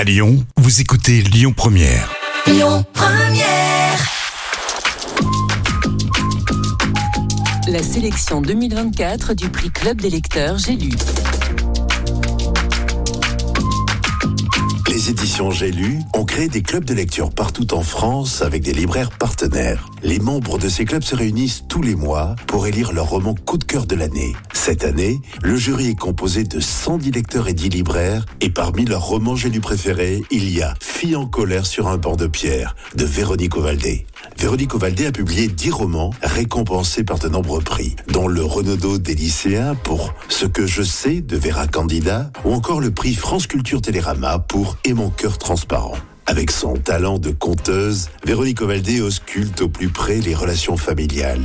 À Lyon, vous écoutez Lyon Première. Lyon Première. La sélection 2024 du prix Club des lecteurs J'ai lu. Éditions J'ai lu ont créé des clubs de lecture partout en France avec des libraires partenaires. Les membres de ces clubs se réunissent tous les mois pour élire leur roman coup de cœur de l'année. Cette année, le jury est composé de 110 lecteurs et 10 libraires et parmi leurs romans J'ai lu préférés, il y a Fille en colère sur un banc de pierre de Véronique Ovaldé. Véronique Ovaldé a publié 10 romans récompensés par de nombreux prix, dont le Renaudot des lycéens pour Ce que je sais de Vera Candida ou encore le prix France Culture Télérama pour Et mon cœur transparent. Avec son talent de conteuse, Véronique Ovaldé ausculte au plus près les relations familiales.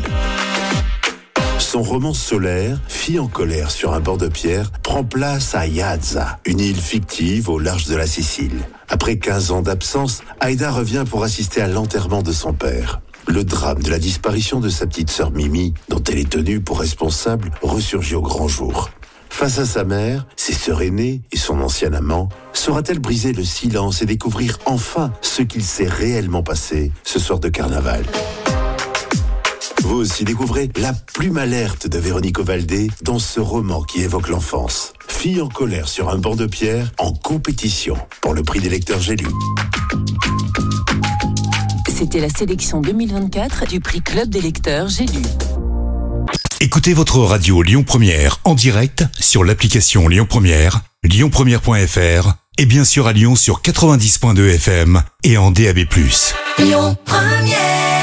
Son roman solaire, Fille en colère sur un bord de pierre, prend place à Iazza, une île fictive au large de la Sicile. Après 15 ans d'absence, Aïda revient pour assister à l'enterrement de son père. Le drame de la disparition de sa petite sœur Mimi, dont elle est tenue pour responsable, ressurgit au grand jour. Face à sa mère, ses sœurs aînées et son ancien amant, saura-t-elle briser le silence et découvrir enfin ce qu'il s'est réellement passé ce soir de carnaval? Vous aussi découvrez la plume alerte de Véronique Ovaldé dans ce roman qui évoque l'enfance. Fille en colère sur un banc de pierre en compétition pour le prix des lecteurs J'ai lu. C'était la sélection 2024 du prix Club des lecteurs J'ai lu. Écoutez votre radio Lyon Première en direct sur l'application Lyon Première, lyonpremière.fr et bien sûr à Lyon sur 90.2 FM et en DAB+. Lyon Première.